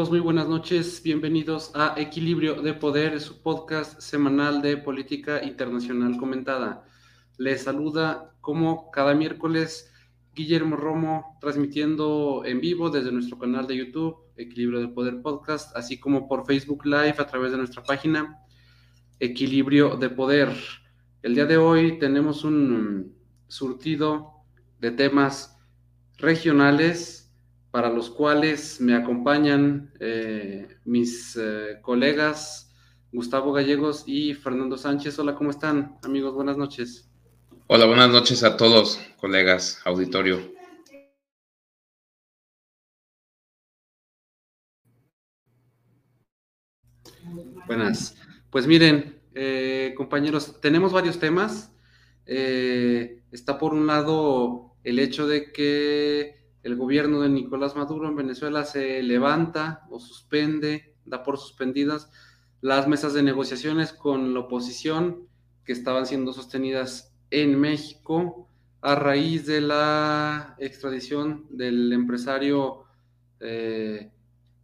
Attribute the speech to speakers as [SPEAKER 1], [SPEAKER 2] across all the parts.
[SPEAKER 1] ¿Qué tal amigos? Muy buenas noches. Bienvenidos a Equilibrio de Poder, su podcast semanal de política internacional comentada. Les saluda como cada miércoles Guillermo Romo, transmitiendo en vivo desde nuestro canal de YouTube, Equilibrio de Poder Podcast, así como por Facebook Live a través de nuestra página Equilibrio de Poder. El día de hoy tenemos un surtido de temas regionales para los cuales me acompañan eh, mis eh, colegas Gustavo Gallegos y Fernando Sánchez. Hola, ¿cómo están, amigos? Buenas noches.
[SPEAKER 2] Hola, buenas noches a todos, colegas, auditorio.
[SPEAKER 1] Buenas. Pues miren, eh, compañeros, tenemos varios temas. está por un lado el hecho de que el gobierno de Nicolás Maduro en Venezuela se levanta o suspende, da por suspendidas las mesas de negociaciones con la oposición que estaban siendo sostenidas en México a raíz de la extradición del empresario, eh,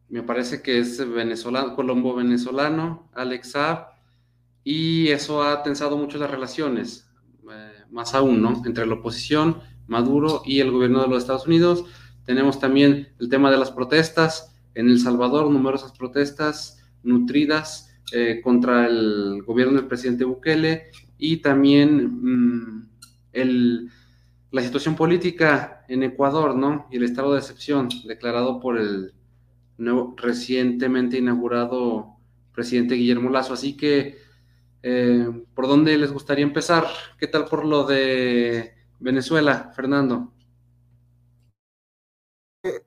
[SPEAKER 1] me parece que es venezolano, colombo-venezolano, Alex Saab, y eso ha tensado mucho las relaciones, eh, más aún, ¿no? Entre la oposición Maduro y el gobierno de los Estados Unidos. Tenemos también el tema de las protestas en El Salvador, numerosas protestas nutridas eh, contra el gobierno del presidente Bukele y también mm, la situación política en Ecuador, ¿no? Y el estado de excepción declarado por el nuevo, recientemente inaugurado presidente Guillermo Lazo. Así que, eh, ¿por dónde les gustaría empezar? ¿Qué tal por lo de Venezuela, Fernando.
[SPEAKER 3] Eh,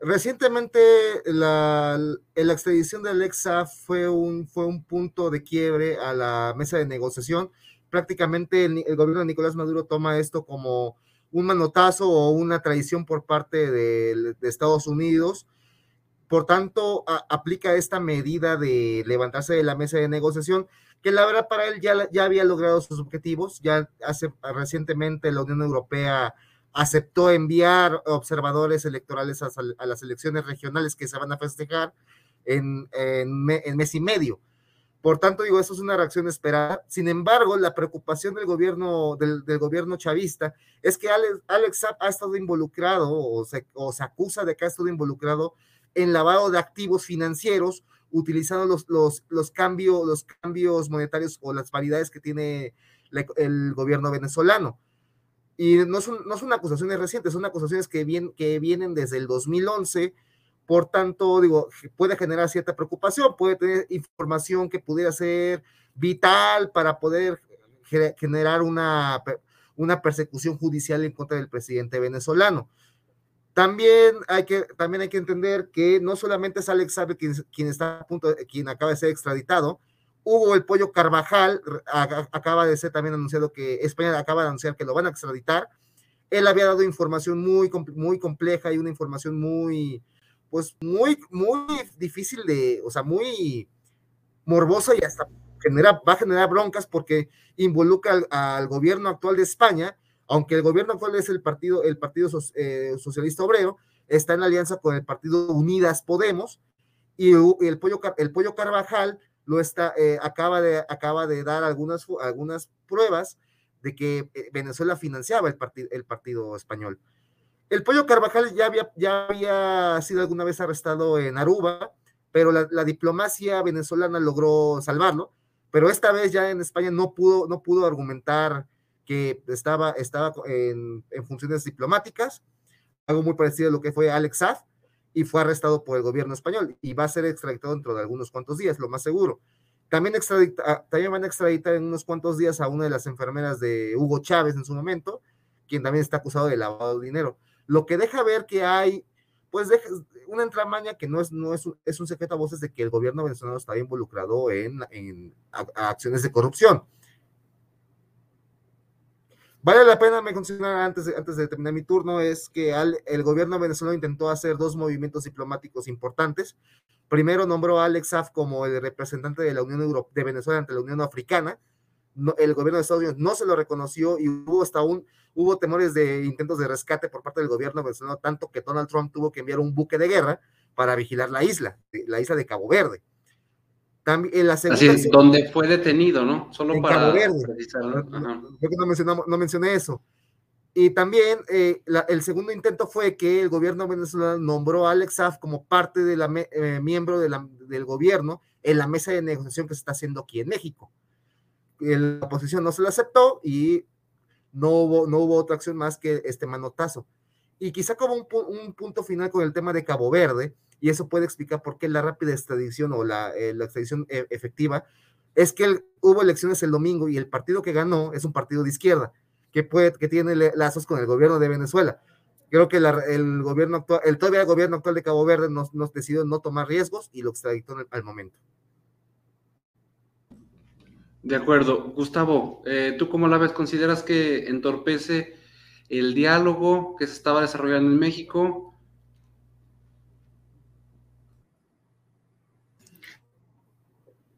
[SPEAKER 3] recientemente la, la, extradición de Alexa fue un, fue un punto de quiebre a la mesa de negociación. Prácticamente el, gobierno de Nicolás Maduro toma esto como un manotazo o una traición por parte de, Estados Unidos. Por tanto, aplica esta medida de levantarse de la mesa de negociación que la verdad para él ya, ya había logrado sus objetivos, ya hace recientemente la Unión Europea aceptó enviar observadores electorales a, las elecciones regionales que se van a festejar en, en, mes y medio. Por tanto, digo, eso es una reacción esperada. Sin embargo, la preocupación del gobierno, del, gobierno chavista es que Alex, Alex ha estado involucrado o se, o se acusa de que ha estado involucrado en lavado de activos financieros utilizando los, los, los, cambios, los cambios monetarios o las variedades que tiene el gobierno venezolano. Y no son, no son acusaciones recientes, son acusaciones que, vienen que vienen desde el 2011, por tanto, digo, puede generar cierta preocupación, puede tener información que pudiera ser vital para poder generar una, una persecución judicial en contra del presidente venezolano. También hay que, también hay que entender que no solamente es Alex Sabe quien, está a punto, quien acaba de ser extraditado, Hugo el Pollo Carvajal acaba de ser también anunciado que España acaba de anunciar que lo van a extraditar. Él había dado información muy, muy compleja y una información muy, pues muy, muy difícil de, o sea, muy morbosa y hasta genera, va a generar broncas porque involucra al gobierno actual de España aunque el gobierno actual es el partido, el partido eh, Socialista Obrero, está en alianza con el partido Unidas Podemos, y el pollo, el pollo Carvajal lo está, eh, acaba, de, acaba de dar algunas, algunas pruebas de que eh, Venezuela financiaba el, partido el partido español. El pollo Carvajal ya había, ya había sido alguna vez arrestado en Aruba, pero la, la, diplomacia venezolana logró salvarlo, pero esta vez ya en España no pudo, no pudo argumentar que estaba, estaba en, funciones diplomáticas, algo muy parecido a lo que fue Alex Saab, y fue arrestado por el gobierno español y va a ser extraditado dentro de algunos cuantos días, lo más seguro. También, también van a extraditar en unos cuantos días a una de las enfermeras de Hugo Chávez en su momento, quien también está acusado de lavado de dinero. Lo que deja ver que hay, pues, una entramaña que no es, no es, es un secreto a voces de que el gobierno venezolano está involucrado en, en acciones de corrupción. Vale la pena mencionar antes de, antes de terminar mi turno es que el gobierno venezolano intentó hacer dos movimientos diplomáticos importantes. Primero nombró a Alex Saab como el representante de la Unión Europea de Venezuela ante la Unión Africana. el gobierno de Estados Unidos no se lo reconoció y hubo hasta un hubo temores de intentos de rescate por parte del gobierno venezolano tanto que Donald Trump tuvo que enviar un buque de guerra para vigilar la isla, la isla de Cabo Verde.
[SPEAKER 1] También, en la segunda Así, donde fue detenido, ¿no? Solo para Cabo Verde.
[SPEAKER 3] ¿no? no, mencioné eso. Y también eh, el segundo intento fue que el gobierno venezolano nombró a Alex Saf como parte de la eh, miembro de la, del gobierno en la mesa de negociación que se está haciendo aquí en México. La oposición no se lo aceptó y no hubo, no hubo otra acción más que este manotazo. Y quizá como un, un punto final con el tema de Cabo Verde, y eso puede explicar por qué la rápida extradición o la, eh, extradición e, efectiva, es que hubo elecciones el domingo y el partido que ganó es un partido de izquierda, que, puede, que tiene lazos con el gobierno de Venezuela. Creo que el gobierno actual, el todavía el gobierno actual de Cabo Verde nos, nos decidió no tomar riesgos y lo extraditó al momento.
[SPEAKER 1] De acuerdo. Gustavo, eh, ¿tú cómo la ves? ¿Consideras que entorpece el diálogo que se estaba desarrollando en México?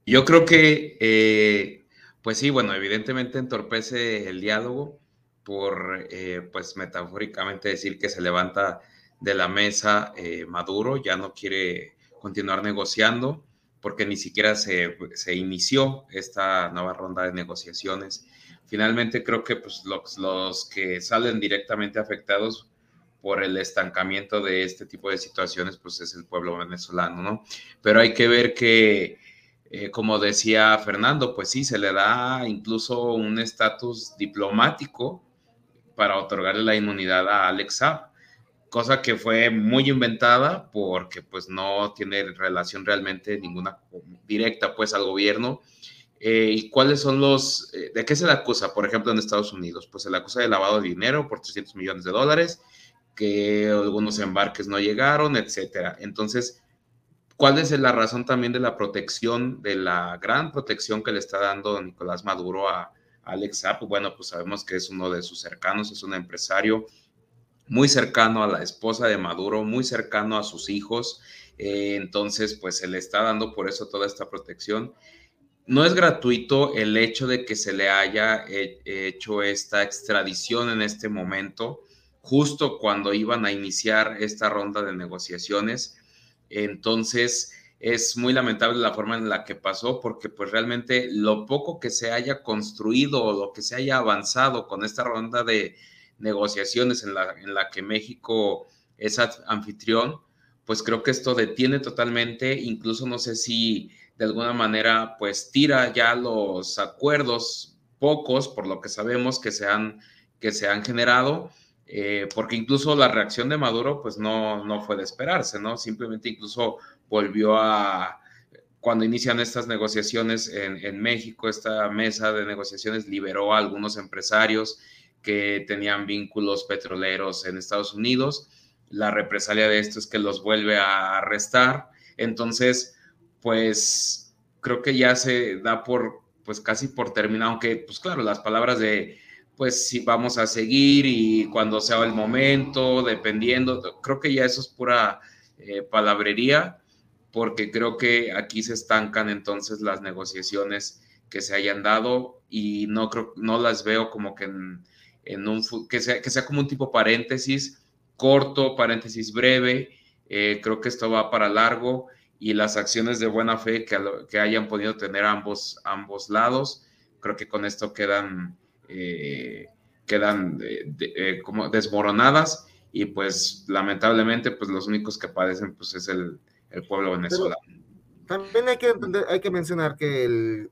[SPEAKER 2] Yo creo que, eh, pues sí, bueno, evidentemente entorpece el diálogo por, eh, pues metafóricamente decir que se levanta de la mesa Maduro, ya no quiere continuar negociando porque ni siquiera se, se, inició esta nueva ronda de negociaciones. Finalmente creo que pues, los, los, que salen directamente afectados por el estancamiento de este tipo de situaciones, pues es el pueblo venezolano, ¿no? Pero hay que ver que, eh, como decía Fernando, pues sí, se le da incluso un estatus diplomático para otorgarle la inmunidad a Alex Saab cosa que fue muy inventada porque pues no tiene relación realmente ninguna directa pues al gobierno. Eh, ¿Y cuáles son los, eh, de qué se le acusa, por ejemplo, en Estados Unidos? Pues se le acusa de lavado de dinero por 300 millones de dólares, que algunos embarques no llegaron, etcétera. Entonces, ¿cuál es la razón también de la protección, de la gran protección que le está dando Nicolás Maduro a, Alex Zapp? Bueno, pues sabemos que es uno de sus cercanos, es un empresario muy cercano a la esposa de Maduro, muy cercano a sus hijos. Eh, entonces, pues se le está dando por eso toda esta protección. No es gratuito el hecho de que se le haya hecho esta extradición en este momento, justo cuando iban a iniciar esta ronda de negociaciones. Entonces, es muy lamentable la forma en la que pasó, porque pues realmente lo poco que se haya construido o lo que se haya avanzado con esta ronda de, negociaciones en la, en la que México es anfitrión, pues creo que esto detiene totalmente, incluso no sé si de alguna manera pues tira ya los acuerdos pocos, por lo que sabemos que se han, que se han generado, eh, porque incluso la reacción de Maduro pues no, no fue de esperarse, ¿no? Simplemente incluso volvió a, cuando inician estas negociaciones en, en México, esta mesa de negociaciones liberó a algunos empresarios que tenían vínculos petroleros en Estados Unidos. La represalia de esto es que los vuelve a arrestar. Entonces, pues creo que ya se da por, pues casi por terminado, aunque, pues claro, las palabras de, pues si vamos a seguir y cuando sea el momento, dependiendo, creo que ya eso es pura eh, palabrería, porque creo que aquí se estancan entonces las negociaciones que se hayan dado y no creo, no las veo como que en, un, que, sea, que sea como un tipo paréntesis corto, paréntesis breve. Eh, creo que esto va para largo y las acciones de buena fe que, que hayan podido tener ambos, ambos lados, creo que con esto quedan, eh, quedan eh, como desmoronadas y pues lamentablemente pues los únicos que padecen pues es el, el pueblo venezolano.
[SPEAKER 3] También hay que, hay que mencionar que el,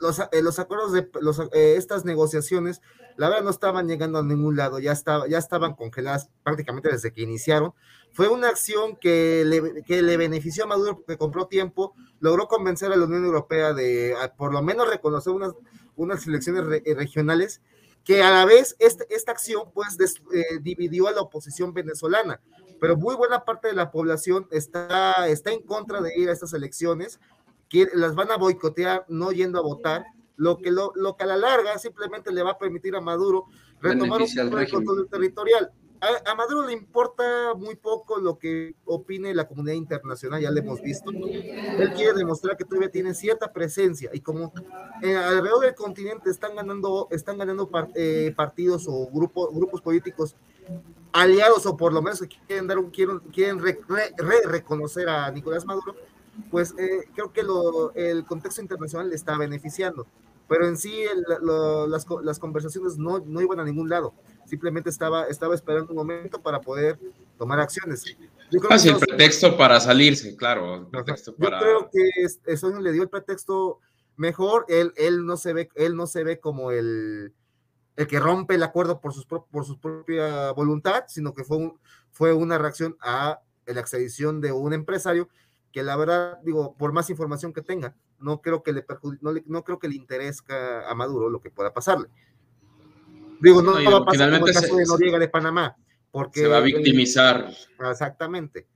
[SPEAKER 3] los, eh, los, acuerdos de los, eh, estas negociaciones, la verdad no estaban llegando a ningún lado, ya, estaba, ya estaban congeladas prácticamente desde que iniciaron. Fue una acción que le, que le benefició a Maduro porque compró tiempo, logró convencer a la Unión Europea de por lo menos reconocer unas, unas elecciones regionales, que a la vez este, esta acción pues eh, dividió a la oposición venezolana pero muy buena parte de la población está, está en contra de ir a estas elecciones, que las van a boicotear no yendo a votar, lo que, lo, lo que a la larga simplemente le va a permitir a Maduro retomar un control territorial. A, Maduro le importa muy poco lo que opine la comunidad internacional, ya lo hemos visto. Él quiere demostrar que todavía tiene cierta presencia y como eh, alrededor del continente están ganando, están ganando eh, partidos o grupos, políticos aliados o por lo menos quieren dar quieren, quieren re, reconocer a Nicolás Maduro, pues eh, creo que lo, el contexto internacional le está beneficiando. Pero en sí las, las, conversaciones no, no iban a ningún lado simplemente estaba, estaba esperando un momento para poder tomar acciones.
[SPEAKER 2] Yo creo ah, el pretexto para salirse, claro. Yo
[SPEAKER 3] creo que eso le dio el pretexto mejor. Él, él, no, se ve, él no se ve como el, el que rompe el acuerdo por, sus, por su propia voluntad, sino que fue, un, fue una reacción a la extradición de un empresario que la verdad, digo, por más información que tenga, no creo que le, no, no creo que le interese a Maduro lo que pueda pasarle. Digo, no, va a pasar como el caso de Noriega de Panamá. Porque,
[SPEAKER 2] se va a victimizar.
[SPEAKER 3] Exactamente.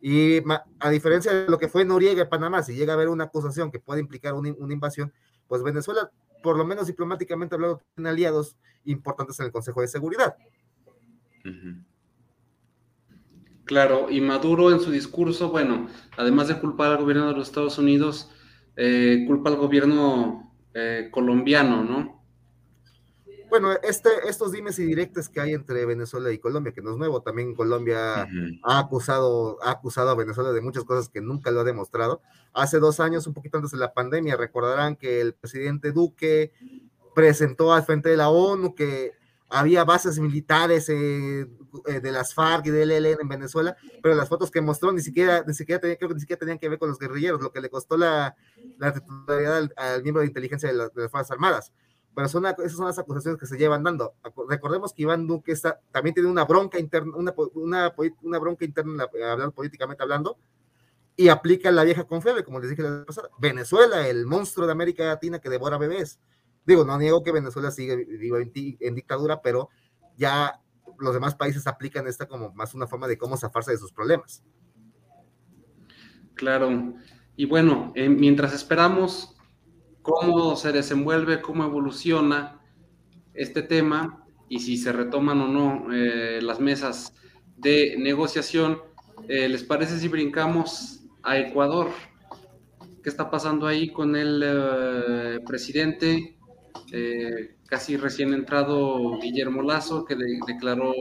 [SPEAKER 3] Y a diferencia de lo que fue Noriega de Panamá, si llega a haber una acusación que puede implicar una, invasión, pues Venezuela, por lo menos diplomáticamente hablando, tiene aliados importantes en el Consejo de Seguridad.
[SPEAKER 1] Claro, y Maduro en su discurso, bueno, además de culpar al gobierno de los Estados Unidos, eh, culpa al gobierno eh, colombiano, ¿no?
[SPEAKER 3] bueno, este, estos dimes y directos que hay entre Venezuela y Colombia, que no es nuevo, también Colombia ha, acusado, ha acusado a Venezuela de muchas cosas que nunca lo ha demostrado. Hace dos años, un poquito antes de la pandemia, recordarán que el presidente Duque presentó al frente de la ONU que había bases militares eh, eh, de las FARC y del ELN en Venezuela, pero las fotos que mostró ni siquiera, ni siquiera creo que ni siquiera tenían que ver con los guerrilleros, lo que le costó la, la titularidad al, miembro de inteligencia de, de las Fuerzas Armadas pero son, esas son las acusaciones que se llevan dando. Recordemos que Iván Duque está, también tiene una bronca interna, una, una, una bronca interna, hablando, políticamente hablando, y aplica la vieja confiable, como les dije la pasada. Venezuela, el monstruo de América Latina que devora bebés. Digo, no niego que Venezuela sigue en, en, dictadura, pero ya los demás países aplican esta como más una forma de cómo zafarse de sus problemas.
[SPEAKER 1] Claro. Y bueno, eh, mientras esperamos cómo se desenvuelve, cómo evoluciona este tema y si se retoman o no eh, las mesas de negociación. Eh, ¿Les parece si brincamos a Ecuador? ¿Qué está pasando ahí con el eh, presidente casi recién entrado Guillermo Lazo, que declaró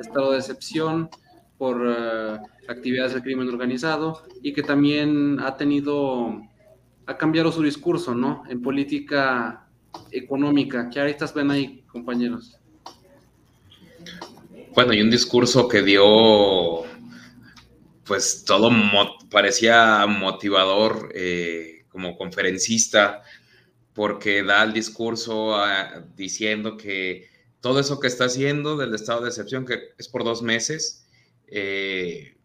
[SPEAKER 1] estado de excepción por actividades del crimen organizado y que también ha tenido ha cambiado su discurso, ¿no? En política económica. ¿Qué aristas ven ahí, compañeros?
[SPEAKER 2] Bueno, y un discurso que dio, pues todo parecía motivador eh, como conferencista, porque da el discurso ah, diciendo que todo eso que está haciendo del estado de excepción, que es por dos meses, eh,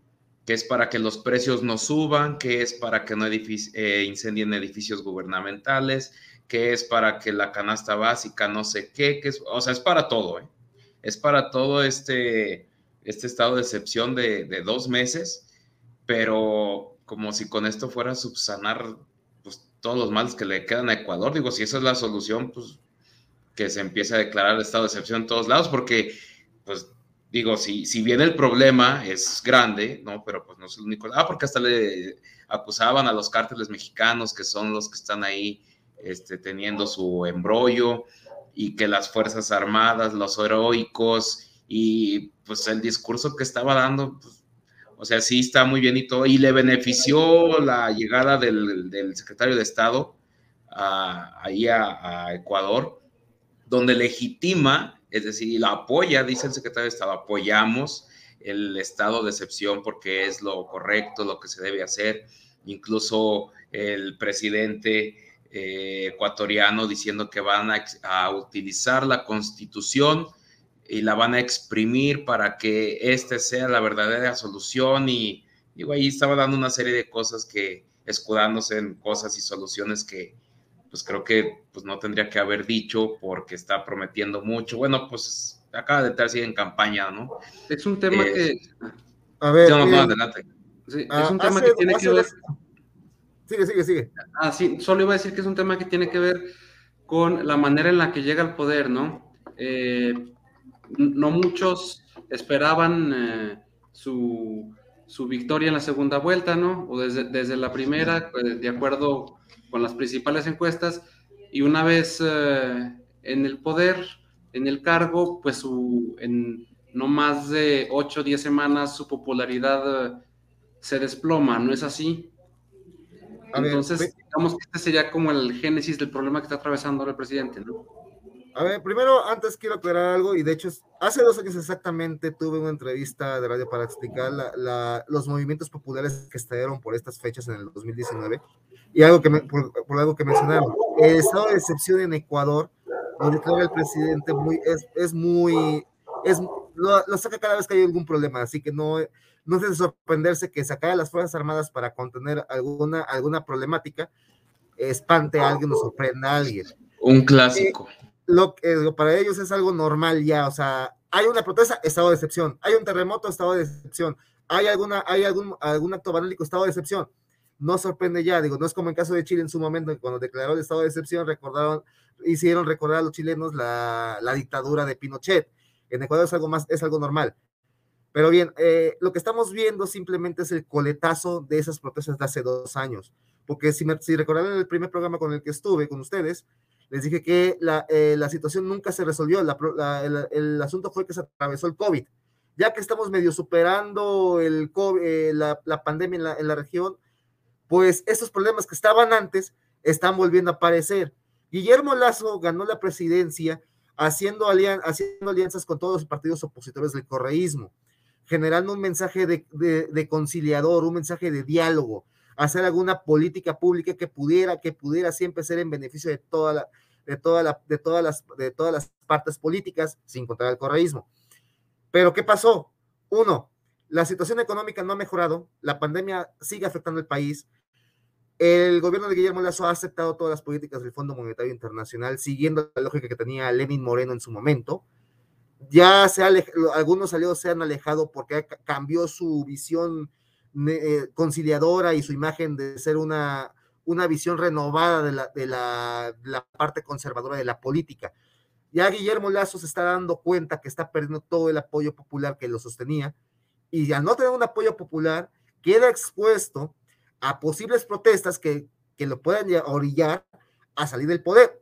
[SPEAKER 2] que es para que los precios no suban, que es para que no eh, incendien edificios gubernamentales, que es para que la canasta básica no sé qué, que es, o sea, es para todo, ¿eh? es para todo este, este estado de excepción de, dos meses, pero como si con esto fuera a subsanar todos los males que le quedan a Ecuador, digo, si esa es la solución, pues que se empiece a declarar el estado de excepción en todos lados, porque pues digo, si, si bien el problema es grande, ¿no? Pero pues no es el único. Ah, porque hasta le acusaban a los cárteles mexicanos, que son los que están ahí este, teniendo su embrollo, y que las Fuerzas Armadas, los heroicos, y pues el discurso que estaba dando, pues, o sea, sí está muy bien y todo, y le benefició la llegada del, secretario de Estado ahí a, a Ecuador, donde legitima es decir, la apoya, dice el secretario de Estado, apoyamos el estado de excepción porque es lo correcto, lo que se debe hacer. Incluso el presidente eh, ecuatoriano diciendo que van a, utilizar la constitución y la van a exprimir para que este sea la verdadera solución. Y digo, ahí estaba dando una serie de cosas que, escudándose en cosas y soluciones que, pues creo que pues no tendría que haber dicho porque está prometiendo mucho. Bueno, pues acaba de estar así en campaña, ¿no?
[SPEAKER 1] Es un tema eh, que...
[SPEAKER 3] A ver, no,
[SPEAKER 1] no, adelante. Sí, es un tema que tiene que ver...
[SPEAKER 3] Sigue, sigue, sigue.
[SPEAKER 1] Ah, sí, solo iba a decir que es un tema que tiene que ver con la manera en la que llega al poder, ¿no? Eh, no muchos esperaban eh, su, su, victoria en la segunda vuelta, ¿no? O desde, desde la primera, pues, de acuerdo con las principales encuestas, y una vez eh, en el poder, en el cargo, pues su, en no más de 8 o 10 semanas su popularidad eh, se desploma, ¿no es así? Entonces, digamos que este sería como el génesis del problema que está atravesando el presidente, ¿no?
[SPEAKER 3] A ver, primero, antes quiero aclarar algo, y de hecho, hace dos años exactamente tuve una entrevista de radio para explicar los movimientos populares que estallaron por estas fechas en el 2019, y algo que por, algo que mencionaron. El estado de excepción en Ecuador, lo declara el presidente, muy, es, es muy, es, lo, saca cada vez que hay algún problema, así que no, no es de sorprenderse que sacar a las Fuerzas Armadas para contener alguna, alguna problemática espante a alguien o sorprenda a alguien.
[SPEAKER 2] Un clásico.
[SPEAKER 3] Eh, lo que para ellos es algo normal ya, o sea, hay una protesta, estado de excepción, hay un terremoto, estado de excepción, hay alguna, hay algún, algún acto vandálico, estado de excepción. No sorprende ya, digo, no es como en caso de Chile en su momento, cuando declaró el estado de excepción, recordaron, hicieron recordar a los chilenos la, la dictadura de Pinochet. En Ecuador es algo más, es algo normal. Pero bien, eh, lo que estamos viendo simplemente es el coletazo de esas protestas de hace dos años. Porque si, me, si recordarán el primer programa con el que estuve con ustedes, les dije que la, eh, la situación nunca se resolvió. El, asunto fue que se atravesó el COVID. Ya que estamos medio superando el COVID, eh, la, pandemia en la, en región, pues esos problemas que estaban antes están volviendo a aparecer. Guillermo Lazo ganó la presidencia haciendo, haciendo alianzas con todos los partidos opositores del correísmo, generando un mensaje de, conciliador, un mensaje de diálogo, hacer alguna política pública que pudiera, que pudiera siempre ser en beneficio de toda la, de toda la, de todas las, de todas las partes políticas, sin contar el correísmo. Pero ¿qué pasó? Uno, la situación económica no ha mejorado, la pandemia sigue afectando el país, el gobierno de Guillermo Lazo ha aceptado todas las políticas del Fondo Monetario Internacional, siguiendo la lógica que tenía Lenin Moreno en su momento. Ya se algunos aliados se han alejado porque cambió su visión eh, conciliadora y su imagen de ser una, una visión renovada de la, de, la, parte conservadora de la política. Ya Guillermo Lazo se está dando cuenta que está perdiendo todo el apoyo popular que lo sostenía y al no tener un apoyo popular, queda expuesto a posibles protestas que, que lo puedan orillar a salir del poder.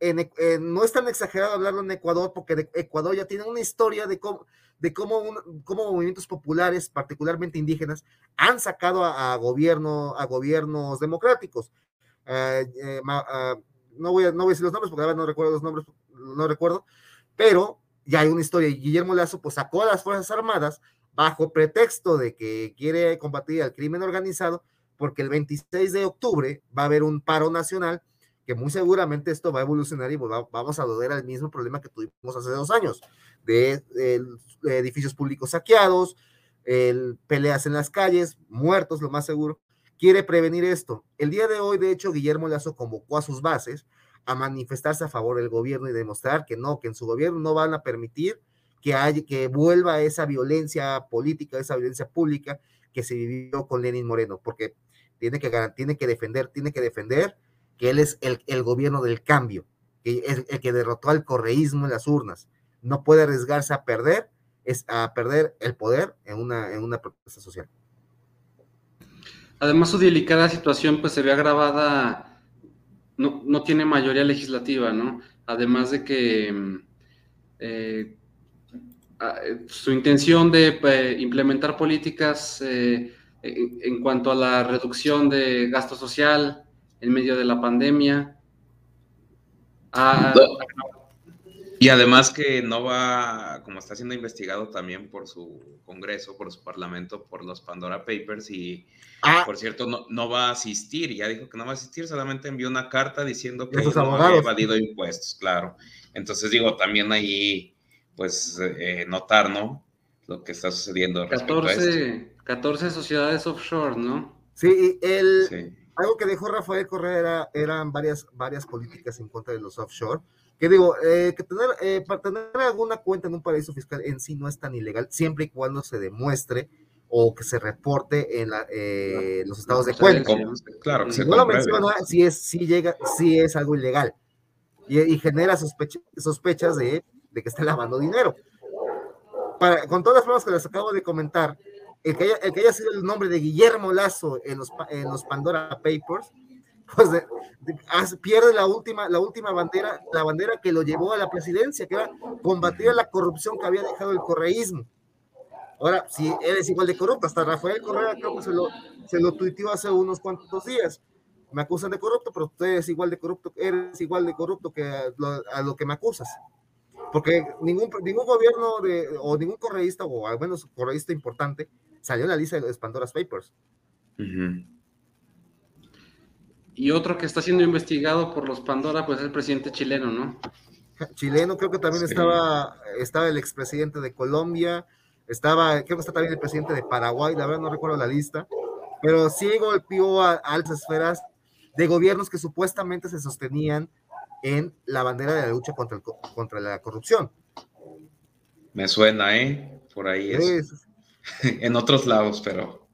[SPEAKER 3] No es tan exagerado hablarlo en Ecuador, porque Ecuador ya tiene una historia de cómo, de cómo, movimientos populares, particularmente indígenas, han sacado a, gobierno, a gobiernos democráticos. Eh, eh, ah, no, voy a, no voy a decir los nombres porque ahora no recuerdo los nombres, no recuerdo, pero ya hay una historia. Guillermo Lazo pues, sacó a las Fuerzas Armadas bajo pretexto de que quiere combatir al crimen organizado, porque el 26 de octubre va a haber un paro nacional que muy seguramente esto va a evolucionar y vamos a volver al mismo problema que tuvimos hace dos años, de, edificios públicos saqueados, el, peleas en las calles, muertos, lo más seguro. Quiere prevenir esto. El día de hoy, de hecho, Guillermo Lazo convocó a sus bases a manifestarse a favor del gobierno y demostrar que no, que en su gobierno no van a permitir que, haya, que vuelva esa violencia política, esa violencia pública que se vivió con Lenin Moreno, porque tiene que, tiene que defender, tiene que defender que él es el, el gobierno del cambio, que es el que derrotó al correísmo en las urnas. No puede arriesgarse a perder, es a perder el poder en una, en una protesta social.
[SPEAKER 1] Además, su delicada situación pues se ve agravada, no, no tiene mayoría legislativa, ¿no? Además de que mm, eh, su intención de implementar políticas eh, en, cuanto a la reducción de gasto social en medio de la pandemia.
[SPEAKER 2] Ah, y además que no va, como está siendo investigado también por su Congreso, por su Parlamento, por los Pandora Papers y, ah. por cierto, no, no, va a asistir, ya dijo que no va a asistir, solamente envió una carta diciendo que no había evadido impuestos, claro. Entonces digo, también ahí, pues, eh, notar, ¿no? Lo que está sucediendo.
[SPEAKER 1] 14, 14 sociedades offshore, ¿no?
[SPEAKER 3] Sí, el, algo que dijo Rafael Correa eran varias, varias políticas en contra de los offshore. Que digo, eh, que tener, eh, para tener alguna cuenta en un paraíso fiscal en sí no es tan ilegal, siempre y cuando se demuestre o que se reporte en eh, los estados de cuenta.
[SPEAKER 2] Claro, que
[SPEAKER 3] si no lo menciona, si es, si llega, si es algo ilegal. Y, genera sospechas de, de que está lavando dinero. para, con todas las pruebas que les acabo de comentar, el que, haya, sido el nombre de Guillermo Lazo en los, en los Pandora Papers, pues pierde la última, la última bandera, la bandera que lo llevó a la presidencia, que era combatir la corrupción que había dejado el correísmo. Ahora, si él es igual de corrupto, hasta Rafael Correa creo que se lo, se lo tuiteó hace unos cuantos días. Me acusan de corrupto, pero usted es igual de corrupto, eres igual de corrupto que a lo, que me acusas. Porque ningún, ningún gobierno de, o ningún correísta, o al menos correísta importante, salió en la lista de los Pandora's Papers.
[SPEAKER 1] Y otro que está siendo investigado por los Pandora, pues es el presidente chileno, ¿no?
[SPEAKER 3] Chileno, creo que también estaba, estaba el expresidente de Colombia, estaba, creo que está también el presidente de Paraguay, la verdad no recuerdo la lista, pero sí golpeó a, altas esferas de gobiernos que supuestamente se sostenían en la bandera de la lucha contra, contra la corrupción.
[SPEAKER 2] Me suena, ¿eh? Por ahí es. en otros lados, pero.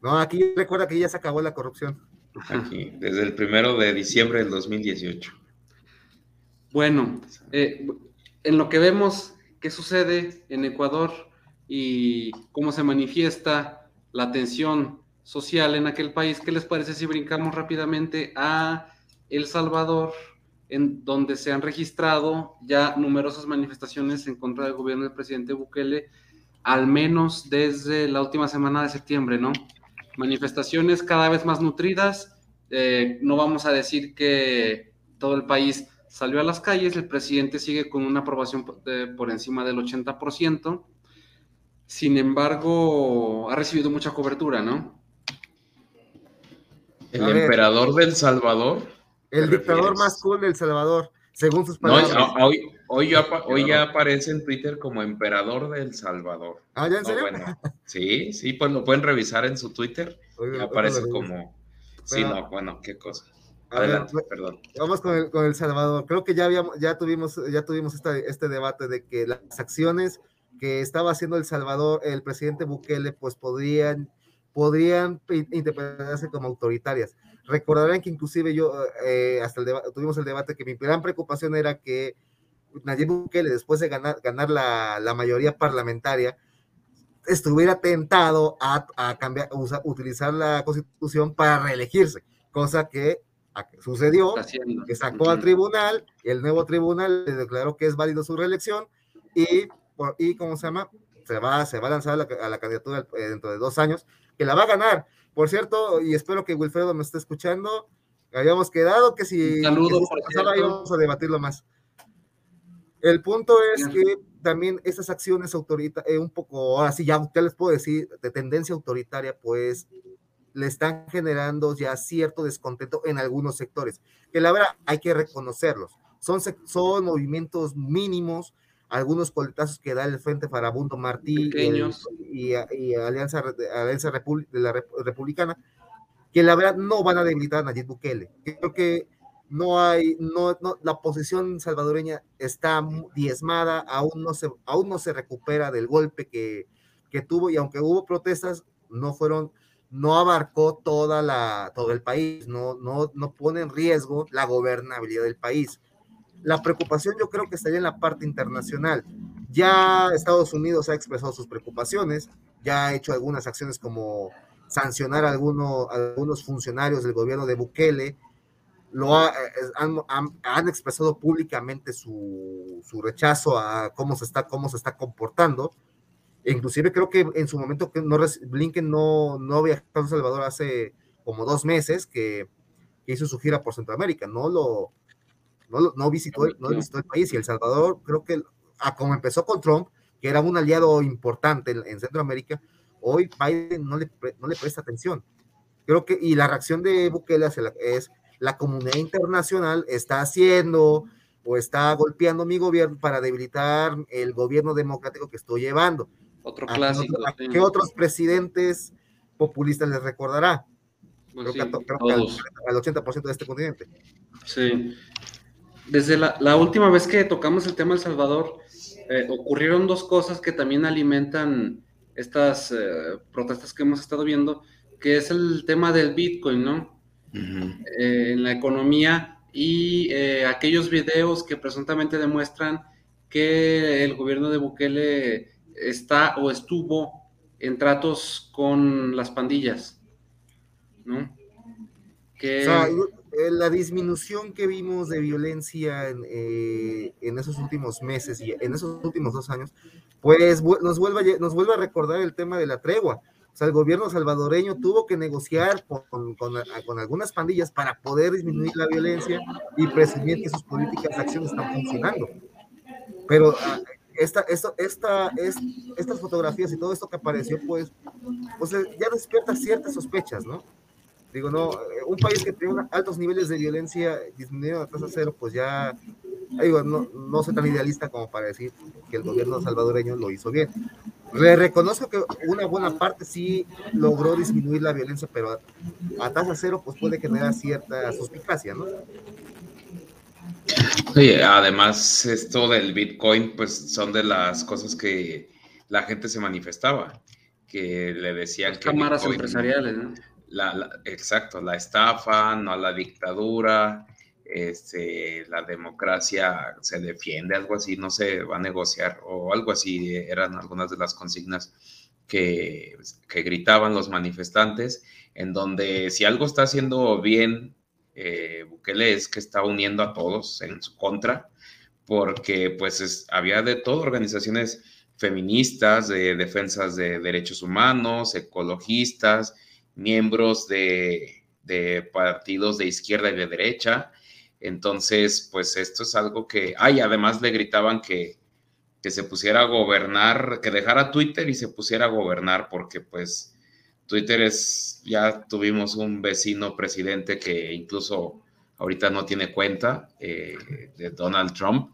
[SPEAKER 3] No, aquí recuerda que ya se acabó la corrupción.
[SPEAKER 2] Aquí, desde el primero de diciembre del 2018.
[SPEAKER 1] Bueno, eh, en lo que vemos qué sucede en Ecuador y cómo se manifiesta la tensión social en aquel país. ¿Qué les parece si brincamos rápidamente a El Salvador, en donde se han registrado ya numerosas manifestaciones en contra del gobierno del presidente Bukele, al menos desde la última semana de septiembre, ¿no? Manifestaciones cada vez más nutridas. Eh, no vamos a decir que todo el país salió a las calles, el presidente sigue con una aprobación por encima del 80%, sin embargo, ha recibido mucha cobertura, ¿no?
[SPEAKER 2] El emperador del Salvador.
[SPEAKER 3] El dictador más cool del Salvador, según sus palabras.
[SPEAKER 2] hoy, hoy, ya, hoy, ya, aparece en Twitter como emperador del Salvador.
[SPEAKER 3] Ah, ¿ya en serio?
[SPEAKER 2] sí, sí, pues lo pueden revisar en su Twitter. y aparece como... Sí, no, bueno, qué cosa. Adelante, perdón.
[SPEAKER 3] Vamos con el, con el Salvador. Creo que ya habíamos, ya tuvimos, ya tuvimos este debate de que las acciones que estaba haciendo El Salvador, el presidente Bukele, pues podrían, podrían interpretarse como autoritarias. Recordarán que inclusive yo, eh, hasta el tuvimos el debate que mi gran preocupación era que Nayib Bukele, después de ganar, ganar la, la mayoría parlamentaria, estuviera tentado a, a cambiar, utilizar la constitución para reelegirse, cosa que sucedió, que sacó al tribunal, el nuevo tribunal le declaró que es válido su reelección, y, por, y ¿cómo se llama? Se va, se va a lanzar a la, candidatura eh, dentro de dos años, que la va a ganar. Por cierto, y espero que Wilfredo me esté escuchando, habíamos quedado que si
[SPEAKER 1] saludo
[SPEAKER 3] pasaba íbamos a debatirlo más. El punto es que también esas acciones autoritarias, eh, un poco, ahora sí, ya, ya les puedo decir, de tendencia autoritaria, pues le están generando ya cierto descontento en algunos sectores, que la verdad hay que reconocerlos. Son, son movimientos mínimos, algunos coletazos que da el Frente Farabundo Martí y, Alianza, Alianza de la Republicana, que la verdad no van a debilitar a Nayib Bukele. Creo que no hay, no, no, la posición salvadoreña está diezmada, aún no se, aún no se recupera del golpe que, que tuvo y aunque hubo protestas, no fueron no abarcó toda la, todo el país, no, no, no pone en riesgo la gobernabilidad del país. La preocupación yo creo que estaría en la parte internacional. Ya Estados Unidos ha expresado sus preocupaciones, ya ha hecho algunas acciones como sancionar a, algunos funcionarios del gobierno de Bukele, lo eh, han, han, expresado públicamente su, su, rechazo a cómo se está, cómo se está comportando. Inclusive creo que en su momento que no, Blinken no, no viajó a El Salvador hace como dos meses que, hizo su gira por Centroamérica, no lo no, visitó, no visitó el país. Y El Salvador creo que a como empezó con Trump, que era un aliado importante en, Centroamérica, hoy Biden no le, no le presta atención. Creo que, y la reacción de Bukele es la comunidad internacional está haciendo o está golpeando mi gobierno para debilitar el gobierno democrático que estoy llevando.
[SPEAKER 1] Otro clásico.
[SPEAKER 3] ¿Qué otros presidentes populistas les recordará? creo, que, al, 80% de este continente.
[SPEAKER 1] Sí. Desde la, última vez que tocamos el tema El Salvador, eh, ocurrieron dos cosas que también alimentan estas eh, protestas que hemos estado viendo, que es el tema del Bitcoin, ¿no? Eh, en la economía y aquellos videos que presuntamente demuestran que el gobierno de Bukele está o estuvo en tratos con las pandillas, ¿no?
[SPEAKER 3] Que... Eh, la disminución que vimos de violencia eh, en, esos últimos meses y en esos últimos dos años, pues nos vuelve, nos vuelve a recordar el tema de la tregua. Sea, el gobierno salvadoreño tuvo que negociar con, algunas pandillas para poder disminuir la violencia y presumir que sus políticas de acción están funcionando. Pero ah, esta, esta, esta, estas fotografías y todo esto que apareció, pues, pues eh, ya despierta ciertas sospechas, ¿no? Digo, no, eh, un país que tiene altos niveles de violencia disminuyendo la tasa cero, pues ya, digo, no, no soy tan idealista como para decir que el gobierno salvadoreño lo hizo bien. Le reconozco que una buena parte sí logró disminuir la violencia, pero a, tasa cero pues puede generar cierta suspicacia, ¿no?
[SPEAKER 2] Oye, además esto del Bitcoin pues son de las cosas que la gente se manifestaba, que le decían que...
[SPEAKER 1] Cámaras empresariales, ¿no?
[SPEAKER 2] la, exacto, la estafa, no a la dictadura, este, la democracia se defiende, algo así, no se va a negociar o algo así, eran algunas de las consignas que, gritaban los manifestantes, en donde si algo está haciendo bien eh, Bukele es que está uniendo a todos en su contra, porque pues había de todo, organizaciones feministas, de defensas de derechos humanos, ecologistas, miembros de, partidos de izquierda y de derecha. Entonces, pues esto es algo que, ay, además le gritaban que, que se pusiera a gobernar, que dejara Twitter y se pusiera a gobernar, porque pues Twitter es, ya tuvimos un vecino presidente que incluso ahorita no tiene cuenta eh, de Donald Trump,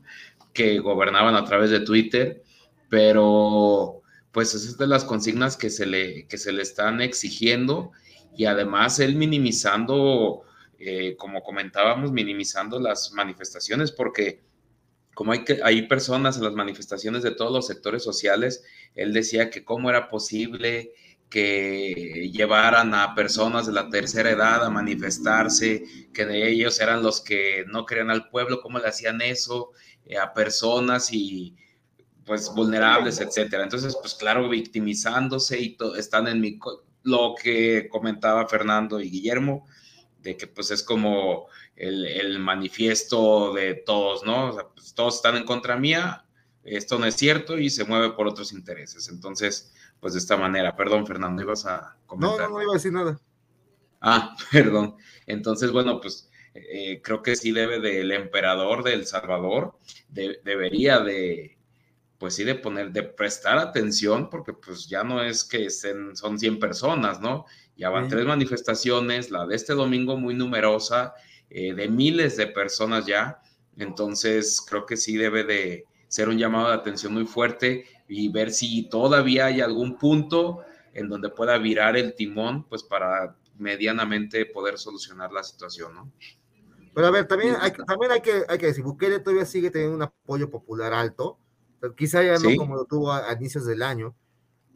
[SPEAKER 2] que gobernaban a través de Twitter, pero pues es de las consignas que se le, que se le están exigiendo y además él minimizando, eh, como comentábamos, minimizando las manifestaciones porque como hay, que, hay personas en las manifestaciones de todos los sectores sociales, él decía que cómo era posible que llevaran a personas de la tercera edad a manifestarse, que de ellos eran los que no querían al pueblo, cómo le hacían eso eh, a personas y pues vulnerables, etcétera. Entonces, pues claro, victimizándose y están en lo que comentaba Fernando y Guillermo, de que pues es como el, manifiesto de todos, ¿no? O sea, pues, todos están en contra mía, esto no es cierto y se mueve por otros intereses. Entonces, pues de esta manera, perdón Fernando, ibas a comentar.
[SPEAKER 3] No, no, iba a decir nada.
[SPEAKER 2] Ah, perdón. Entonces, bueno, pues eh, creo que sí debe del emperador de El Salvador, debería de, pues sí de poner, de prestar atención, porque pues ya no es que estén, son 100 personas, ¿no? Ya van tres manifestaciones, la de este domingo muy numerosa, eh, de miles de personas ya, entonces creo que sí debe de ser un llamado de atención muy fuerte y ver si todavía hay algún punto en donde pueda virar el timón, pues para medianamente poder solucionar la situación, ¿no?
[SPEAKER 3] Pero a ver, también hay, también hay que, hay que decir, Bukele todavía sigue teniendo un apoyo popular alto, quizá ya no como lo tuvo a, inicios del año.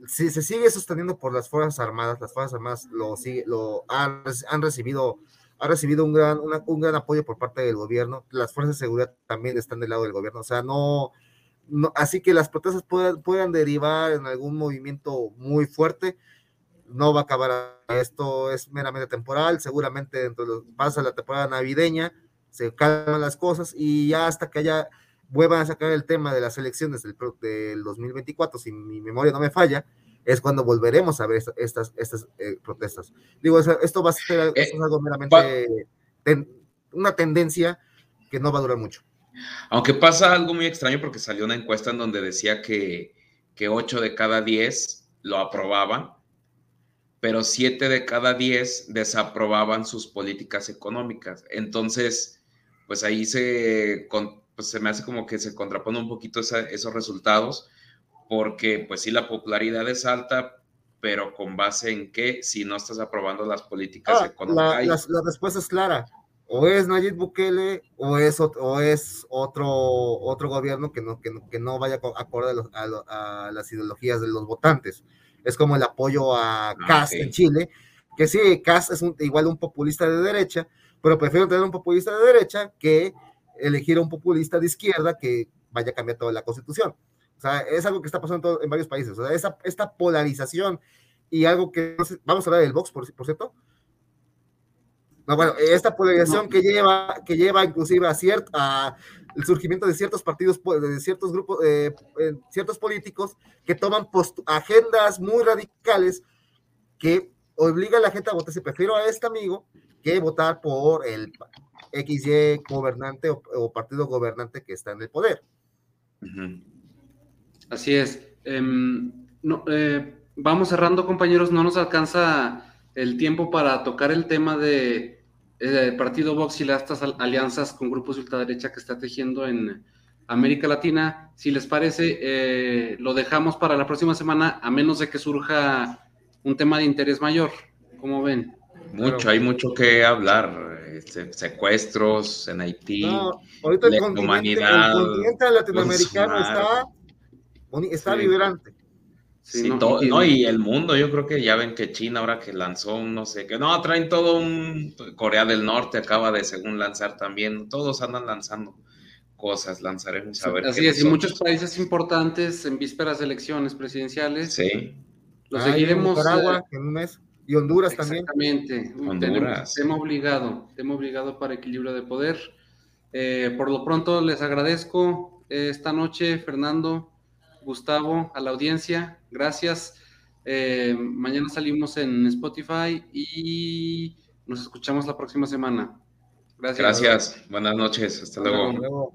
[SPEAKER 3] Si se sigue sosteniendo por las Fuerzas Armadas, las Fuerzas Armadas lo, sigue, lo han, han recibido ha recibido un gran, un gran apoyo por parte del gobierno. Las fuerzas de seguridad también están del lado del gobierno. O sea, no, no así que las protestas puedan, puedan derivar en algún movimiento muy fuerte. No va a acabar. Esto es meramente temporal. Seguramente dentro de los, pasa la temporada navideña, se calman las cosas y ya hasta que haya vuelvan a sacar el tema de las elecciones del, del 2024, si mi memoria no me falla, es cuando volveremos a ver estas, estas eh, protestas. Digo, esto va a ser eh, algo meramente una tendencia que no va a durar mucho.
[SPEAKER 2] Aunque pasa algo muy extraño porque salió una encuesta en donde decía que, que 8 de cada 10 lo aprobaban, pero 7 de cada 10 desaprobaban sus políticas económicas. Entonces, pues ahí se, pues se me hace como que se contrapone un poquito esos resultados, porque pues sí, la popularidad es alta, pero con base en qué, si no estás aprobando las políticas
[SPEAKER 3] ah, económicas. La, respuesta es clara, o es Nayib Bukele o es, o es otro, otro gobierno que no, que no, que no vaya acorde a, a, las ideologías de los votantes. Es como el apoyo a ah, en Chile, que sí, Kass es igual un populista de derecha, pero prefiero tener un populista de derecha que elegir a un populista de izquierda que vaya a cambiar toda la constitución. O sea, es algo que está pasando en, varios países. O sea, esta polarización y algo que, vamos a hablar del Vox, por, por cierto. No, bueno, esta polarización que lleva, que lleva inclusive a, cierto, a el surgimiento de ciertos partidos, de ciertos grupos, eh, ciertos políticos que toman agendas muy radicales que obligan a la gente a votar si prefiero a este amigo que votar por el XY gobernante o, partido gobernante que está en el poder.
[SPEAKER 1] Así es. Em, no, eh, vamos cerrando, compañeros. No nos alcanza el tiempo para tocar el tema de el partido Vox y las estas alianzas con grupos de ultraderecha que está tejiendo en América Latina. Si les parece, eh, lo dejamos para la próxima semana, a menos de que surja un tema de interés mayor. ¿Cómo ven?
[SPEAKER 2] Mucho, hay mucho que hablar. Este, secuestros en Haití,
[SPEAKER 3] ahorita el continente, latinoamericano está, está vibrante.
[SPEAKER 2] Sí, no, y, el mundo, yo creo que ya ven que China ahora que lanzó un no sé qué, no, traen todo un, Corea del Norte acaba de según lanzar también, todos andan lanzando cosas, lanzaremos a ver.
[SPEAKER 1] Así es, y muchos países importantes en vísperas de elecciones presidenciales.
[SPEAKER 2] Sí.
[SPEAKER 3] Los seguiremos. Nicaragua, eh, en un mes. Y Honduras también.
[SPEAKER 1] Exactamente. Honduras. Tema obligado, tema obligado para equilibrio de poder. Eh, por lo pronto les agradezco eh, esta noche, Fernando, Gustavo, a la audiencia. Gracias. mañana salimos en Spotify y nos escuchamos la próxima semana.
[SPEAKER 2] Gracias. Gracias. Buenas noches. Hasta, luego.